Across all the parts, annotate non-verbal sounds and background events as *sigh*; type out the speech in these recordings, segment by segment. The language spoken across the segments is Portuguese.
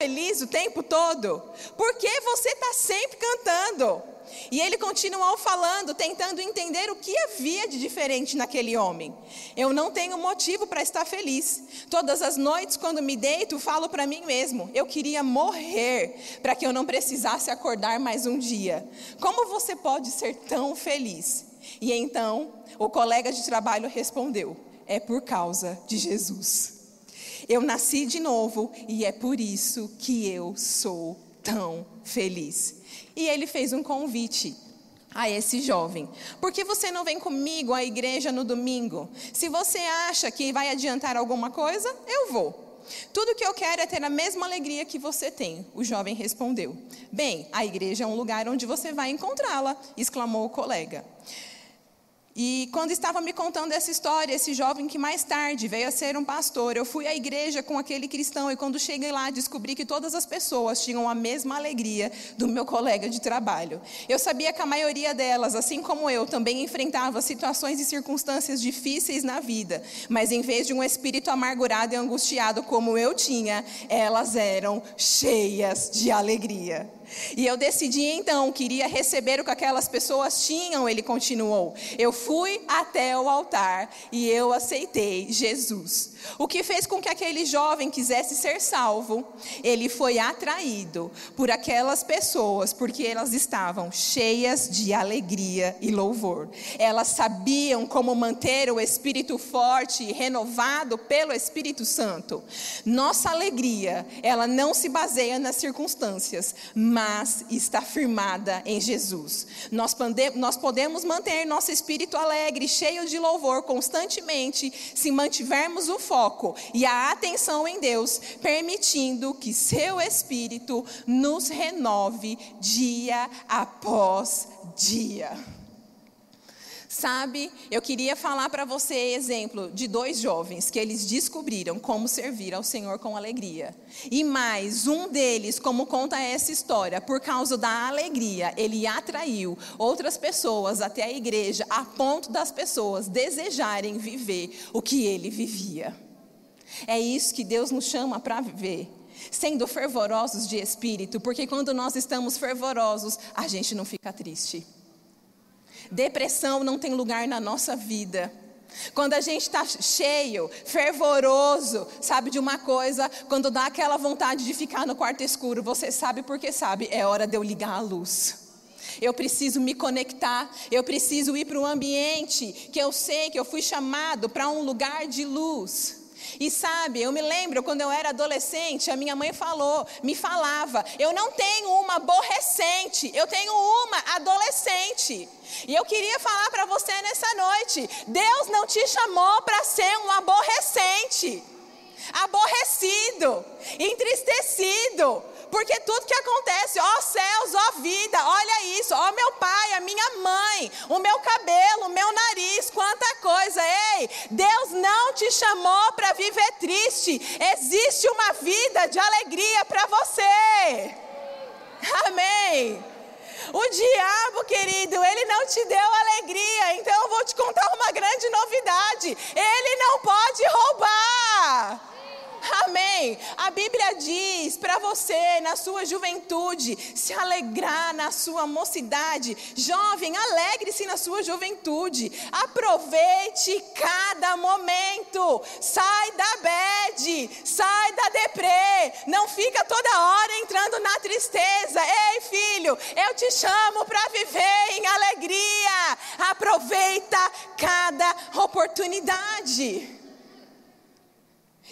feliz o tempo todo? Por que você está sempre cantando? E ele continuou falando, tentando entender o que havia de diferente naquele homem. Eu não tenho motivo para estar feliz. Todas as noites, quando me deito, falo para mim mesmo: eu queria morrer para que eu não precisasse acordar mais um dia. Como você pode ser tão feliz? E então, o colega de trabalho respondeu: é por causa de Jesus. Eu nasci de novo e é por isso que eu sou tão feliz. E ele fez um convite a esse jovem: por que você não vem comigo à igreja no domingo? Se você acha que vai adiantar alguma coisa, eu vou. Tudo que eu quero é ter a mesma alegria que você tem. O jovem respondeu: Bem, a igreja é um lugar onde você vai encontrá-la, exclamou o colega. E quando estava me contando essa história, esse jovem que mais tarde veio a ser um pastor, eu fui à igreja com aquele cristão e quando cheguei lá descobri que todas as pessoas tinham a mesma alegria do meu colega de trabalho. Eu sabia que a maioria delas, assim como eu, também enfrentava situações e circunstâncias difíceis na vida, mas em vez de um espírito amargurado e angustiado como eu tinha, elas eram cheias de alegria. E eu decidi então, queria receber o que aquelas pessoas tinham, ele continuou. Eu fui até o altar e eu aceitei Jesus. O que fez com que aquele jovem quisesse ser salvo, ele foi atraído por aquelas pessoas, porque elas estavam cheias de alegria e louvor. Elas sabiam como manter o espírito forte e renovado pelo Espírito Santo. Nossa alegria, ela não se baseia nas circunstâncias, mas está firmada em Jesus. Nós, nós podemos manter nosso espírito alegre, cheio de louvor constantemente, se mantivermos o foco e a atenção em Deus, permitindo que seu espírito nos renove dia após dia. Sabe, eu queria falar para você exemplo de dois jovens que eles descobriram como servir ao Senhor com alegria. E mais, um deles, como conta essa história, por causa da alegria, ele atraiu outras pessoas até a igreja, a ponto das pessoas desejarem viver o que ele vivia. É isso que Deus nos chama para viver sendo fervorosos de espírito, porque quando nós estamos fervorosos, a gente não fica triste. Depressão não tem lugar na nossa vida. Quando a gente está cheio, fervoroso, sabe de uma coisa, quando dá aquela vontade de ficar no quarto escuro, você sabe porque sabe, é hora de eu ligar a luz. Eu preciso me conectar, eu preciso ir para um ambiente que eu sei que eu fui chamado para um lugar de luz. E sabe, eu me lembro quando eu era adolescente, a minha mãe falou, me falava, eu não tenho uma aborrecente, eu tenho uma adolescente. E eu queria falar para você nessa noite: Deus não te chamou para ser um aborrecente, aborrecido, entristecido, porque tudo que acontece, ó céus, ó vida, olha isso, ó meu pai, a minha mãe, o meu cabelo, o meu nariz, quanta coisa. Ei, Deus não te chamou para viver triste. Existe uma vida de alegria para você. Amém. O diabo, querido, ele não te deu alegria. Então eu vou te contar uma grande novidade. Ele não pode roubar. Amém. A Bíblia diz para você, na sua juventude, se alegrar na sua mocidade. Jovem, alegre-se na sua juventude. Aproveite cada momento. Sai da bed, sai da deprê. Não fica toda hora entrando na tristeza. Ei, filho, eu te chamo para viver em alegria. Aproveita cada oportunidade.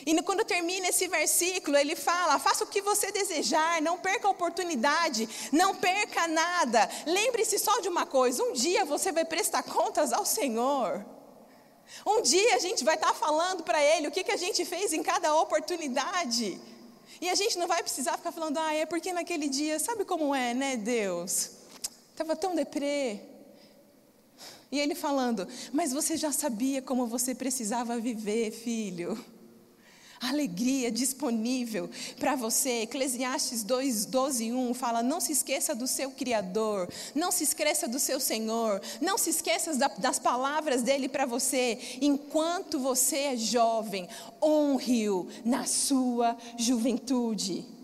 E quando termina esse versículo, ele fala: faça o que você desejar, não perca a oportunidade, não perca nada. Lembre-se só de uma coisa: um dia você vai prestar contas ao Senhor. Um dia a gente vai estar falando para Ele o que, que a gente fez em cada oportunidade. E a gente não vai precisar ficar falando, ah, é porque naquele dia, sabe como é, né, Deus? Estava tão deprê. E ele falando, mas você já sabia como você precisava viver, filho alegria disponível para você. Eclesiastes 2, 12 e 1 fala: Não se esqueça do seu Criador, não se esqueça do seu Senhor, não se esqueça das palavras dele para você. Enquanto você é jovem, honre-o na sua juventude.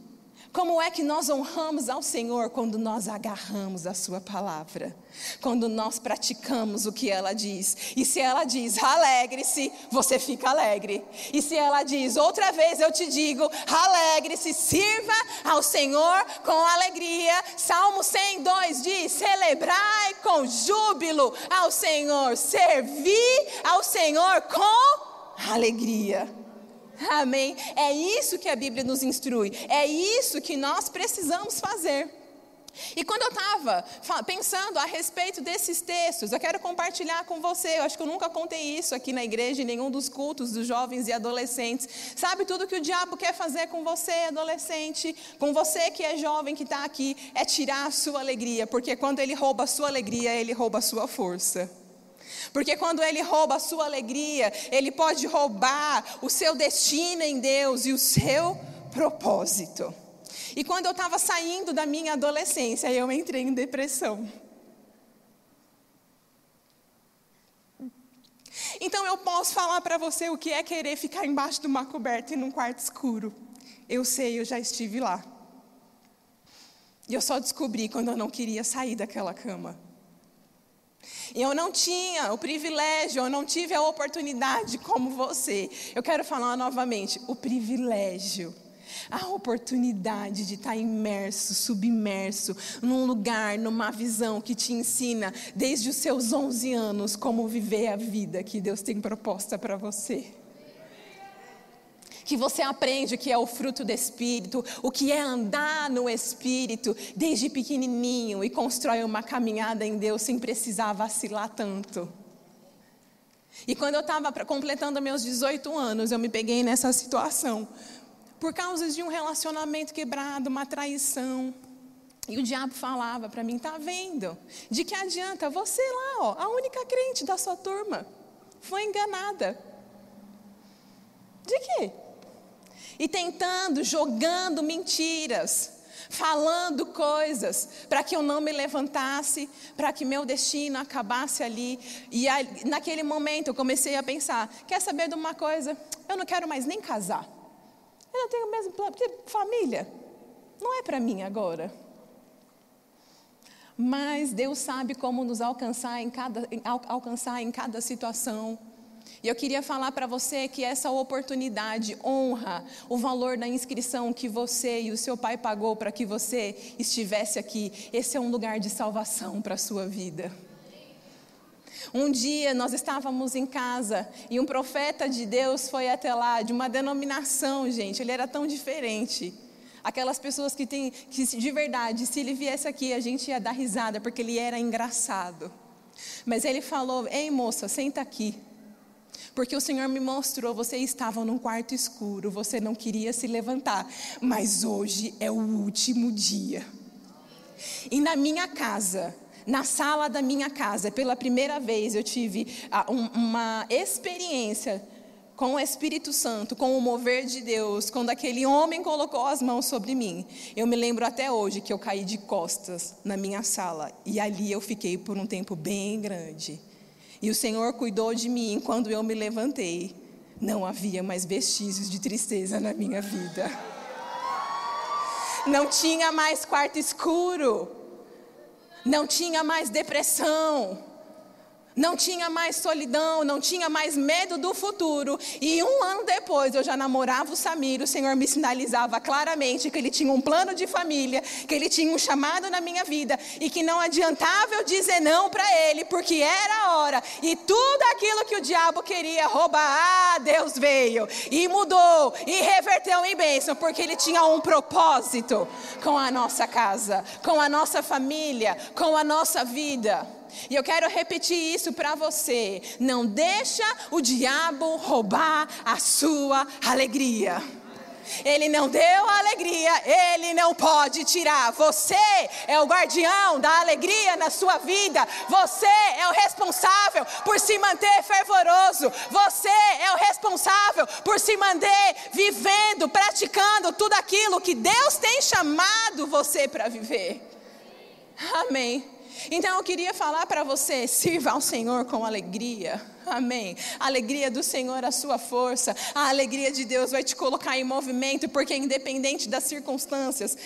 Como é que nós honramos ao Senhor quando nós agarramos a Sua palavra? Quando nós praticamos o que ela diz. E se ela diz, alegre-se, você fica alegre. E se ela diz, outra vez eu te digo, alegre-se, sirva ao Senhor com alegria. Salmo 102 diz: celebrai com júbilo ao Senhor, servir ao Senhor com alegria. *laughs* Amém? É isso que a Bíblia nos instrui. É isso que nós precisamos fazer. E quando eu estava pensando a respeito desses textos, eu quero compartilhar com você. Eu acho que eu nunca contei isso aqui na igreja, em nenhum dos cultos dos jovens e adolescentes. Sabe tudo que o diabo quer fazer com você, adolescente, com você que é jovem, que está aqui, é tirar a sua alegria, porque quando ele rouba a sua alegria, ele rouba a sua força. Porque quando ele rouba a sua alegria, ele pode roubar o seu destino em Deus e o seu propósito. E quando eu estava saindo da minha adolescência, eu entrei em depressão. Então eu posso falar para você o que é querer ficar embaixo de uma coberta e num quarto escuro. Eu sei, eu já estive lá. E eu só descobri quando eu não queria sair daquela cama. Eu não tinha o privilégio, eu não tive a oportunidade como você. Eu quero falar novamente: o privilégio a oportunidade de estar imerso, submerso, num lugar, numa visão que te ensina desde os seus 11 anos como viver a vida que Deus tem proposta para você que você aprende o que é o fruto do Espírito, o que é andar no Espírito desde pequenininho e constrói uma caminhada em Deus sem precisar vacilar tanto. E quando eu estava completando meus 18 anos, eu me peguei nessa situação. Por causa de um relacionamento quebrado, uma traição. E o diabo falava para mim: tá vendo? De que adianta? Você lá, ó, a única crente da sua turma, foi enganada. De quê? E tentando, jogando mentiras, falando coisas para que eu não me levantasse, para que meu destino acabasse ali. E aí, naquele momento eu comecei a pensar: quer saber de uma coisa? Eu não quero mais nem casar. Eu não tenho o mesmo plano, porque família não é para mim agora. Mas Deus sabe como nos alcançar em cada, alcançar em cada situação. E eu queria falar para você que essa oportunidade honra o valor da inscrição que você e o seu pai pagou para que você estivesse aqui. Esse é um lugar de salvação para a sua vida. Um dia nós estávamos em casa e um profeta de Deus foi até lá, de uma denominação, gente, ele era tão diferente. Aquelas pessoas que têm, que de verdade, se ele viesse aqui, a gente ia dar risada, porque ele era engraçado. Mas ele falou: Ei moça, senta aqui. Porque o Senhor me mostrou, você estava num quarto escuro, você não queria se levantar, mas hoje é o último dia. E na minha casa, na sala da minha casa, pela primeira vez eu tive ah, uma experiência com o Espírito Santo, com o mover de Deus, quando aquele homem colocou as mãos sobre mim. Eu me lembro até hoje que eu caí de costas na minha sala e ali eu fiquei por um tempo bem grande. E o Senhor cuidou de mim quando eu me levantei. Não havia mais vestígios de tristeza na minha vida. Não tinha mais quarto escuro. Não tinha mais depressão. Não tinha mais solidão, não tinha mais medo do futuro. E um ano depois eu já namorava o Samir. O Senhor me sinalizava claramente que ele tinha um plano de família, que ele tinha um chamado na minha vida e que não adiantava eu dizer não para ele, porque era a hora. E tudo aquilo que o diabo queria roubar, ah, Deus veio e mudou e reverteu em bênção, porque ele tinha um propósito com a nossa casa, com a nossa família, com a nossa vida. E eu quero repetir isso para você. Não deixa o diabo roubar a sua alegria. Ele não deu a alegria, ele não pode tirar. Você é o guardião da alegria na sua vida. Você é o responsável por se manter fervoroso. Você é o responsável por se manter vivendo, praticando tudo aquilo que Deus tem chamado você para viver. Amém. Então eu queria falar para você: *laughs* sirva ao Senhor com alegria. Amém. A alegria do Senhor, a sua força, a alegria de Deus vai te colocar em movimento, porque independente das circunstâncias,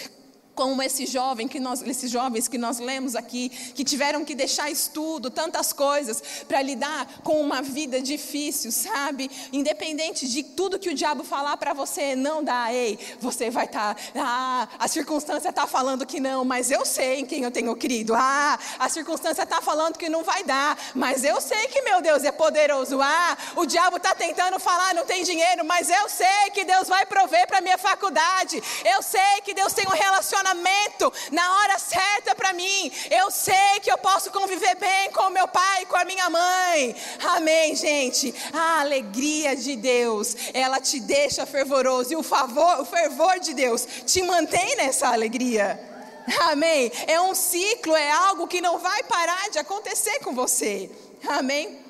como esse jovem que nós, esses jovens que nós lemos aqui, que tiveram que deixar estudo, tantas coisas, para lidar com uma vida difícil, sabe? Independente de tudo que o diabo falar para você, não dá, ei, você vai estar, tá, ah, a circunstância está falando que não, mas eu sei em quem eu tenho crido, ah, a circunstância está falando que não vai dar, mas eu sei que meu Deus é poderoso, ah, o diabo está tentando falar, não tem dinheiro, mas eu sei que Deus vai prover para minha faculdade, eu sei que Deus tem um relacionamento relacionamento na hora certa para mim. Eu sei que eu posso conviver bem com o meu pai e com a minha mãe. Amém, gente. A alegria de Deus, ela te deixa fervoroso e o favor, o fervor de Deus te mantém nessa alegria. Amém. É um ciclo, é algo que não vai parar de acontecer com você. Amém.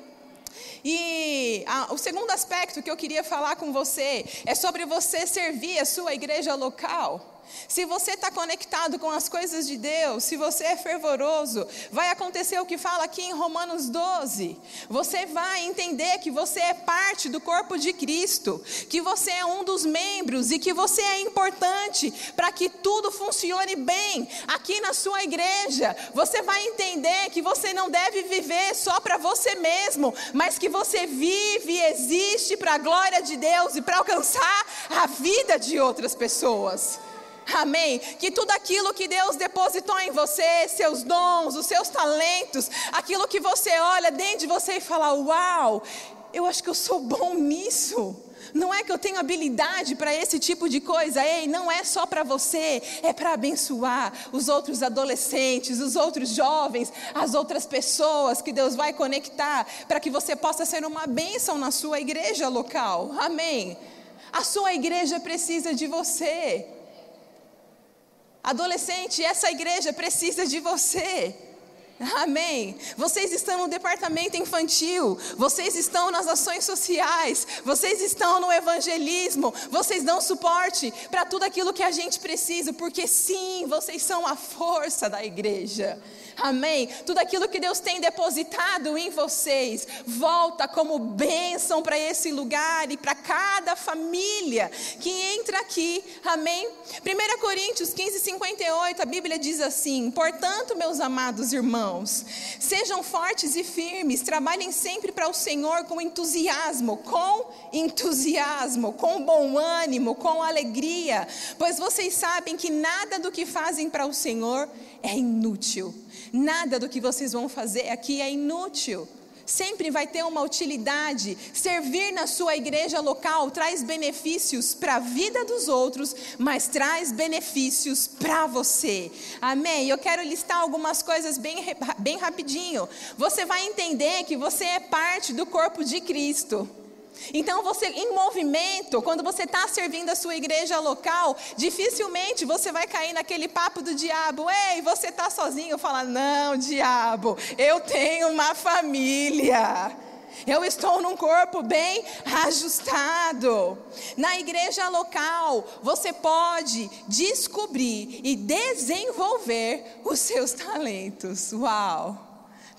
E a, o segundo aspecto que eu queria falar com você é sobre você servir a sua igreja local. Se você está conectado com as coisas de Deus, se você é fervoroso, vai acontecer o que fala aqui em Romanos 12. Você vai entender que você é parte do corpo de Cristo, que você é um dos membros e que você é importante para que tudo funcione bem aqui na sua igreja. Você vai entender que você não deve viver só para você mesmo, mas que você vive e existe para a glória de Deus e para alcançar a vida de outras pessoas. Amém? Que tudo aquilo que Deus depositou em você, seus dons, os seus talentos, aquilo que você olha dentro de você e fala: Uau, eu acho que eu sou bom nisso. Não é que eu tenho habilidade para esse tipo de coisa, ei, não é só para você, é para abençoar os outros adolescentes, os outros jovens, as outras pessoas que Deus vai conectar, para que você possa ser uma bênção na sua igreja local, amém? A sua igreja precisa de você. Adolescente, essa igreja precisa de você. Amém. Vocês estão no departamento infantil, vocês estão nas ações sociais, vocês estão no evangelismo, vocês dão suporte para tudo aquilo que a gente precisa, porque sim, vocês são a força da igreja. Amém? Tudo aquilo que Deus tem depositado em vocês volta como bênção para esse lugar e para cada família que entra aqui. Amém? 1 Coríntios 15, 58, a Bíblia diz assim: Portanto, meus amados irmãos, sejam fortes e firmes, trabalhem sempre para o Senhor com entusiasmo, com entusiasmo, com bom ânimo, com alegria, pois vocês sabem que nada do que fazem para o Senhor é inútil Nada do que vocês vão fazer aqui é inútil. Sempre vai ter uma utilidade. Servir na sua igreja local traz benefícios para a vida dos outros, mas traz benefícios para você. Amém? Eu quero listar algumas coisas bem, bem rapidinho. Você vai entender que você é parte do corpo de Cristo. Então, você em movimento, quando você está servindo a sua igreja local, dificilmente você vai cair naquele papo do diabo. Ei, você está sozinho? Fala, não, diabo, eu tenho uma família. Eu estou num corpo bem ajustado. Na igreja local, você pode descobrir e desenvolver os seus talentos. Uau!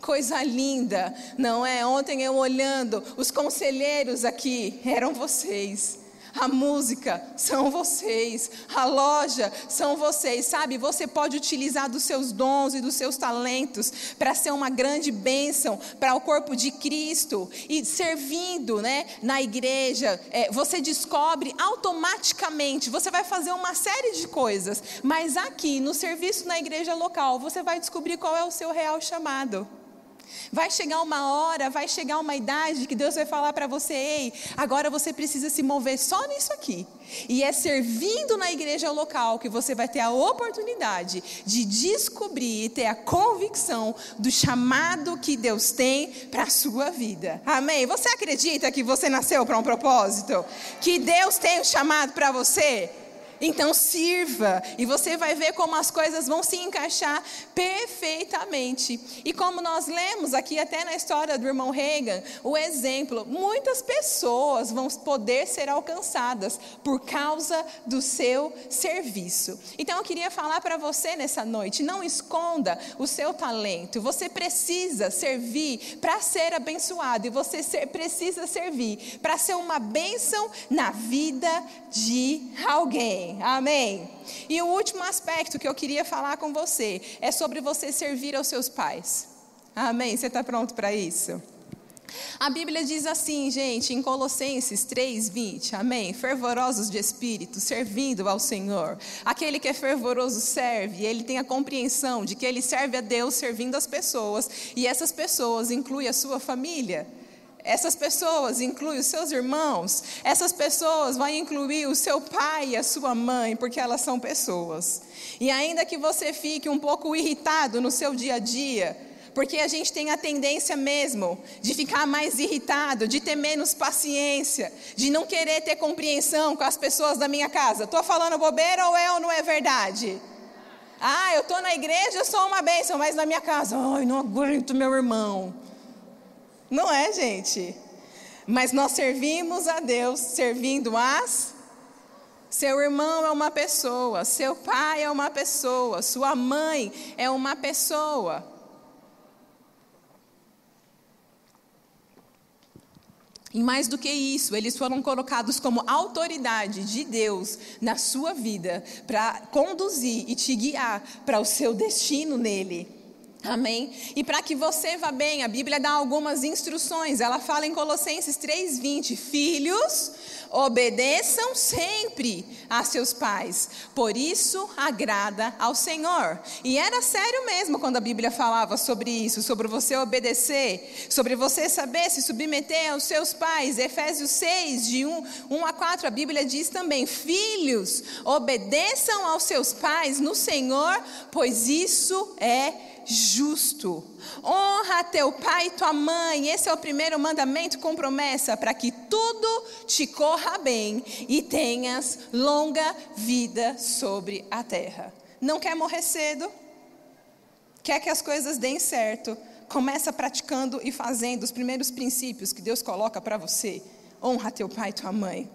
Coisa linda, não é? Ontem eu olhando, os conselheiros aqui eram vocês. A música são vocês, a loja são vocês, sabe? Você pode utilizar dos seus dons e dos seus talentos para ser uma grande bênção para o corpo de Cristo e servindo, né, na igreja. É, você descobre automaticamente, você vai fazer uma série de coisas, mas aqui no serviço na igreja local, você vai descobrir qual é o seu real chamado. Vai chegar uma hora, vai chegar uma idade que Deus vai falar para você: ei, agora você precisa se mover só nisso aqui. E é servindo na igreja local que você vai ter a oportunidade de descobrir e ter a convicção do chamado que Deus tem para a sua vida. Amém? Você acredita que você nasceu para um propósito? Que Deus tem um chamado para você? Então sirva e você vai ver como as coisas vão se encaixar perfeitamente. E como nós lemos aqui até na história do irmão Reagan, o exemplo, muitas pessoas vão poder ser alcançadas por causa do seu serviço. Então eu queria falar para você nessa noite, não esconda o seu talento. Você precisa servir para ser abençoado e você precisa servir para ser uma bênção na vida de alguém. Amém. E o último aspecto que eu queria falar com você é sobre você servir aos seus pais. Amém. Você está pronto para isso? A Bíblia diz assim, gente, em Colossenses 3:20, amém? Fervorosos de espírito, servindo ao Senhor. Aquele que é fervoroso serve, ele tem a compreensão de que ele serve a Deus servindo as pessoas, e essas pessoas incluem a sua família. Essas pessoas incluem os seus irmãos, essas pessoas vão incluir o seu pai e a sua mãe, porque elas são pessoas. E ainda que você fique um pouco irritado no seu dia a dia, porque a gente tem a tendência mesmo de ficar mais irritado, de ter menos paciência, de não querer ter compreensão com as pessoas da minha casa. Estou falando bobeira ou é ou não é verdade? Ah, eu estou na igreja, eu sou uma bênção, mas na minha casa, ai, não aguento meu irmão. Não é, gente? Mas nós servimos a Deus servindo as. Seu irmão é uma pessoa, seu pai é uma pessoa, sua mãe é uma pessoa. E mais do que isso, eles foram colocados como autoridade de Deus na sua vida para conduzir e te guiar para o seu destino nele. Amém? E para que você vá bem, a Bíblia dá algumas instruções. Ela fala em Colossenses 3:20: Filhos, obedeçam sempre a seus pais, por isso agrada ao Senhor. E era sério mesmo quando a Bíblia falava sobre isso, sobre você obedecer, sobre você saber se submeter aos seus pais. Efésios 6, de 1, 1 a 4, a Bíblia diz também: Filhos, obedeçam aos seus pais no Senhor, pois isso é justo. Honra teu pai e tua mãe. Esse é o primeiro mandamento com promessa para que tudo te corra bem e tenhas longa vida sobre a terra. Não quer morrer cedo? Quer que as coisas deem certo? Começa praticando e fazendo os primeiros princípios que Deus coloca para você. Honra teu pai e tua mãe.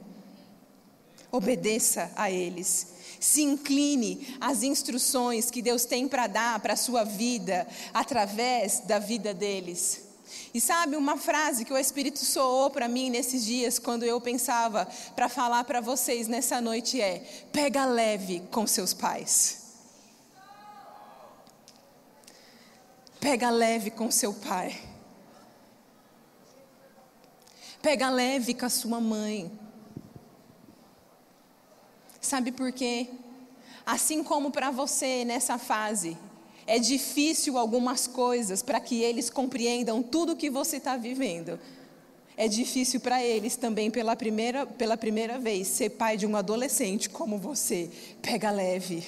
Obedeça a eles se incline às instruções que Deus tem para dar para a sua vida, através da vida deles. E sabe uma frase que o Espírito soou para mim nesses dias, quando eu pensava para falar para vocês nessa noite é: pega leve com seus pais. Pega leve com seu pai. Pega leve com a sua mãe. Sabe por quê? Assim como para você nessa fase, é difícil algumas coisas para que eles compreendam tudo o que você está vivendo. É difícil para eles também, pela primeira, pela primeira vez, ser pai de um adolescente como você. Pega leve.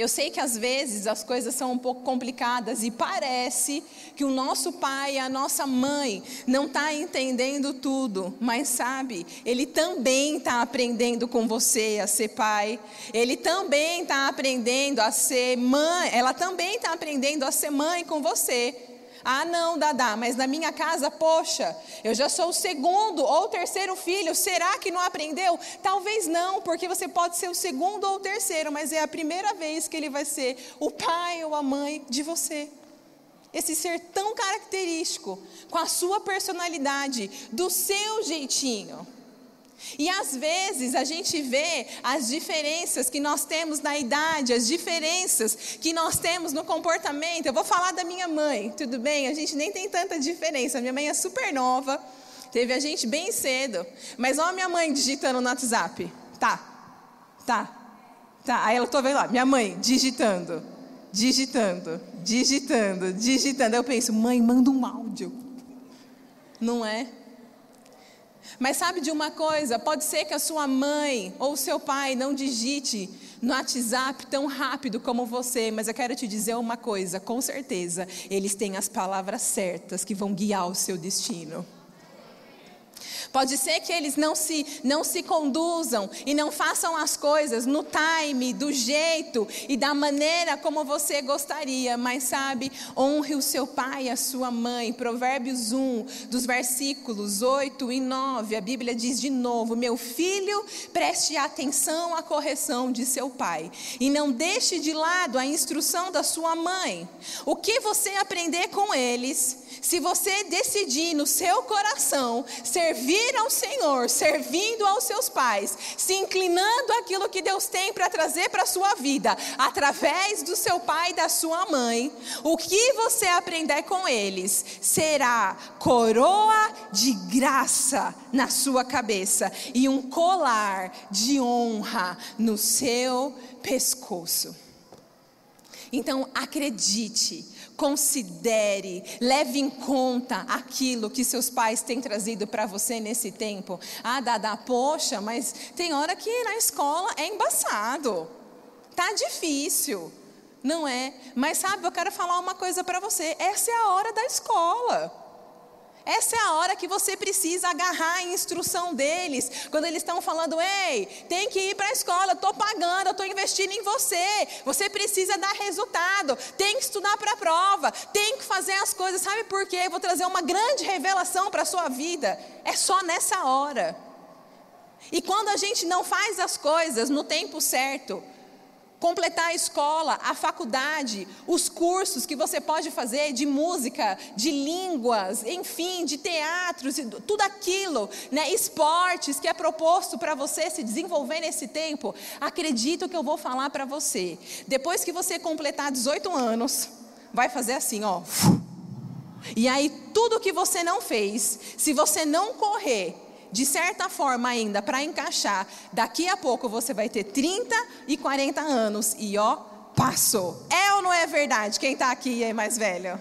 Eu sei que às vezes as coisas são um pouco complicadas e parece que o nosso pai, a nossa mãe, não está entendendo tudo, mas sabe, ele também está aprendendo com você a ser pai, ele também está aprendendo a ser mãe, ela também está aprendendo a ser mãe com você. Ah, não, Dadá, mas na minha casa, poxa, eu já sou o segundo ou terceiro filho, será que não aprendeu? Talvez não, porque você pode ser o segundo ou o terceiro, mas é a primeira vez que ele vai ser o pai ou a mãe de você. Esse ser tão característico, com a sua personalidade, do seu jeitinho. E às vezes a gente vê as diferenças que nós temos na idade, as diferenças que nós temos no comportamento. Eu vou falar da minha mãe, tudo bem? A gente nem tem tanta diferença. Minha mãe é super nova, teve a gente bem cedo. Mas olha minha mãe digitando no WhatsApp. Tá, tá, tá. Aí ela tô vendo lá, minha mãe digitando, digitando, digitando, digitando. Eu penso, mãe, manda um áudio. Não é? Mas sabe de uma coisa? Pode ser que a sua mãe ou o seu pai não digite no WhatsApp tão rápido como você, mas eu quero te dizer uma coisa: com certeza, eles têm as palavras certas que vão guiar o seu destino. Pode ser que eles não se, não se conduzam e não façam as coisas no time, do jeito e da maneira como você gostaria, mas sabe, honre o seu pai e a sua mãe. Provérbios 1, dos versículos 8 e 9, a Bíblia diz de novo: Meu filho, preste atenção à correção de seu pai e não deixe de lado a instrução da sua mãe. O que você aprender com eles, se você decidir no seu coração servir ao Senhor, servindo aos seus pais, se inclinando àquilo que Deus tem para trazer para a sua vida, através do seu pai e da sua mãe, o que você aprender com eles será coroa de graça na sua cabeça e um colar de honra no seu pescoço. Então, acredite, considere, leve em conta aquilo que seus pais têm trazido para você nesse tempo. Ah, Dada, poxa, mas tem hora que na escola é embaçado, tá difícil. Não é? Mas sabe, eu quero falar uma coisa para você. Essa é a hora da escola. Essa é a hora que você precisa agarrar a instrução deles. Quando eles estão falando, ei, tem que ir para a escola, estou pagando, estou investindo em você. Você precisa dar resultado, tem que estudar para a prova, tem que fazer as coisas. Sabe por quê? Eu vou trazer uma grande revelação para a sua vida. É só nessa hora. E quando a gente não faz as coisas no tempo certo, completar a escola, a faculdade, os cursos que você pode fazer de música, de línguas, enfim, de teatros, tudo aquilo, né, esportes que é proposto para você se desenvolver nesse tempo. Acredito que eu vou falar para você. Depois que você completar 18 anos, vai fazer assim, ó. E aí tudo que você não fez, se você não correr de certa forma ainda para encaixar, daqui a pouco você vai ter 30 e 40 anos e ó, passou. É ou não é verdade? Quem está aqui é mais velho?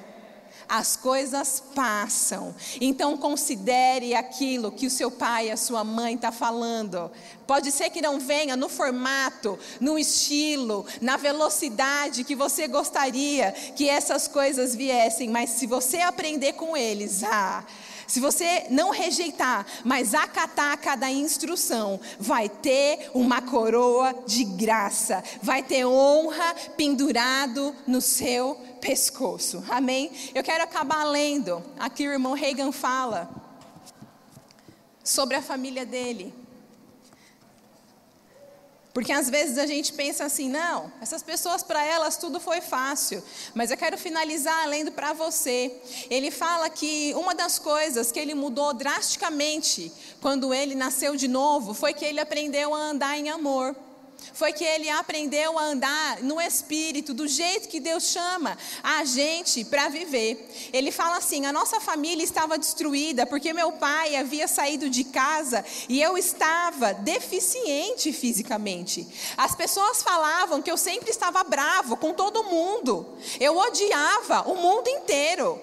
As coisas passam. Então considere aquilo que o seu pai e a sua mãe está falando. Pode ser que não venha no formato, no estilo, na velocidade que você gostaria que essas coisas viessem, mas se você aprender com eles, ah, se você não rejeitar, mas acatar cada instrução, vai ter uma coroa de graça, vai ter honra pendurado no seu pescoço. Amém? Eu quero acabar lendo. Aqui o irmão Reagan fala sobre a família dele. Porque às vezes a gente pensa assim, não, essas pessoas para elas tudo foi fácil. Mas eu quero finalizar lendo para você. Ele fala que uma das coisas que ele mudou drasticamente quando ele nasceu de novo foi que ele aprendeu a andar em amor foi que ele aprendeu a andar no espírito, do jeito que Deus chama a gente para viver. Ele fala assim: a nossa família estava destruída porque meu pai havia saído de casa e eu estava deficiente fisicamente. As pessoas falavam que eu sempre estava bravo com todo mundo, eu odiava o mundo inteiro.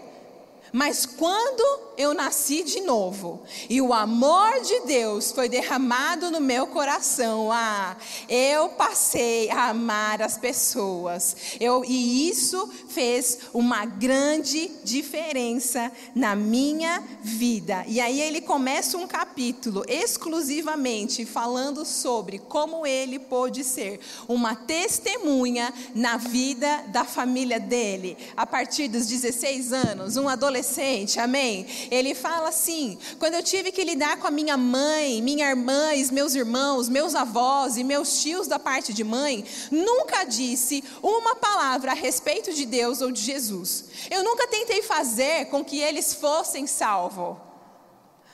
Mas quando eu nasci de novo e o amor de Deus foi derramado no meu coração, ah, eu passei a amar as pessoas. Eu, e isso fez uma grande diferença na minha vida. E aí ele começa um capítulo exclusivamente falando sobre como ele pôde ser uma testemunha na vida da família dele, a partir dos 16 anos, um adolescente, amém? Ele fala assim: quando eu tive que lidar com a minha mãe, minha irmã, meus irmãos, meus avós e meus tios da parte de mãe, nunca disse uma palavra a respeito de Deus ou de Jesus. Eu nunca tentei fazer com que eles fossem salvos.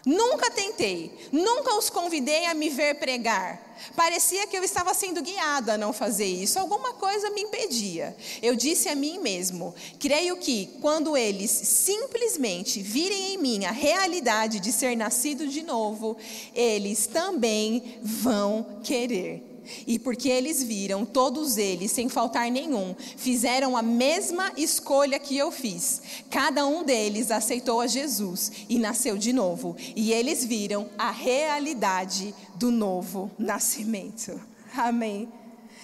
Nunca tentei, nunca os convidei a me ver pregar. Parecia que eu estava sendo guiada a não fazer isso, alguma coisa me impedia. Eu disse a mim mesmo: creio que quando eles simplesmente virem em mim a realidade de ser nascido de novo, eles também vão querer. E porque eles viram, todos eles, sem faltar nenhum, fizeram a mesma escolha que eu fiz. Cada um deles aceitou a Jesus e nasceu de novo. E eles viram a realidade do novo nascimento. Amém.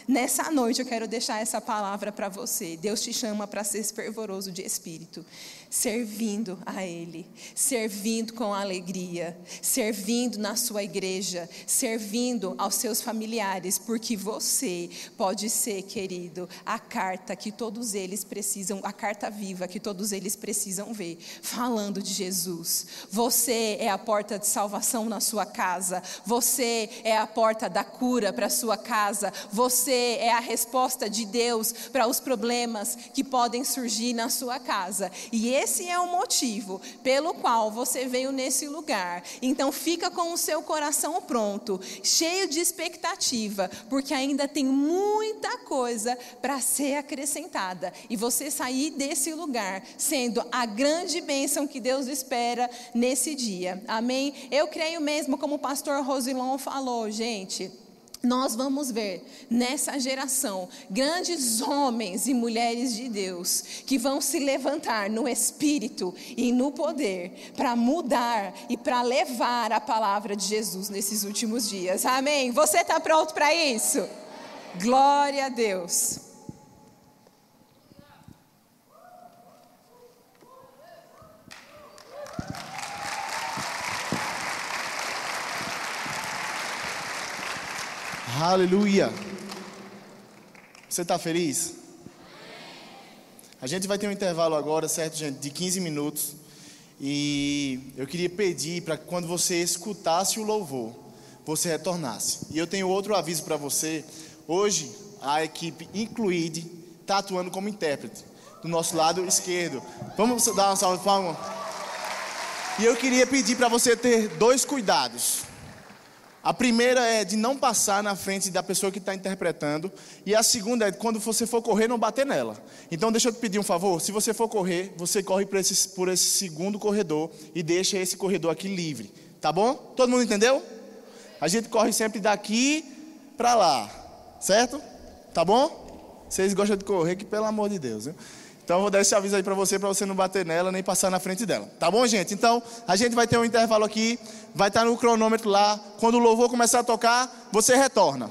Nessa noite eu quero deixar essa palavra para você. Deus te chama para ser fervoroso de espírito, servindo a Ele, servindo com alegria, servindo na sua igreja, servindo aos seus familiares, porque você pode ser, querido, a carta que todos eles precisam, a carta viva que todos eles precisam ver, falando de Jesus. Você é a porta de salvação na sua casa, você é a porta da cura para a sua casa, você é a resposta de Deus para os problemas que podem surgir na sua casa. E esse é o motivo pelo qual você veio nesse lugar. Então fica com o seu coração pronto, cheio de expectativa, porque ainda tem muita coisa para ser acrescentada. E você sair desse lugar sendo a grande bênção que Deus espera nesse dia. Amém? Eu creio mesmo, como o pastor Rosilon falou, gente nós vamos ver nessa geração grandes homens e mulheres de Deus que vão se levantar no espírito e no poder para mudar e para levar a palavra de Jesus nesses últimos dias. Amém? Você está pronto para isso? Glória a Deus. Aleluia. Você está feliz? A gente vai ter um intervalo agora, certo, gente, de 15 minutos. E eu queria pedir para quando você escutasse o louvor, você retornasse. E eu tenho outro aviso para você. Hoje, a equipe Incluíde está atuando como intérprete do nosso lado esquerdo. Vamos dar uma salva de palmas? E eu queria pedir para você ter dois cuidados. A primeira é de não passar na frente da pessoa que está interpretando. E a segunda é quando você for correr, não bater nela. Então, deixa eu te pedir um favor. Se você for correr, você corre por esse, por esse segundo corredor e deixa esse corredor aqui livre. Tá bom? Todo mundo entendeu? A gente corre sempre daqui para lá. Certo? Tá bom? Vocês gostam de correr, que pelo amor de Deus. Viu? Então eu vou dar esse aviso aí para você, para você não bater nela nem passar na frente dela. Tá bom, gente? Então a gente vai ter um intervalo aqui, vai estar no cronômetro lá. Quando o louvor começar a tocar, você retorna.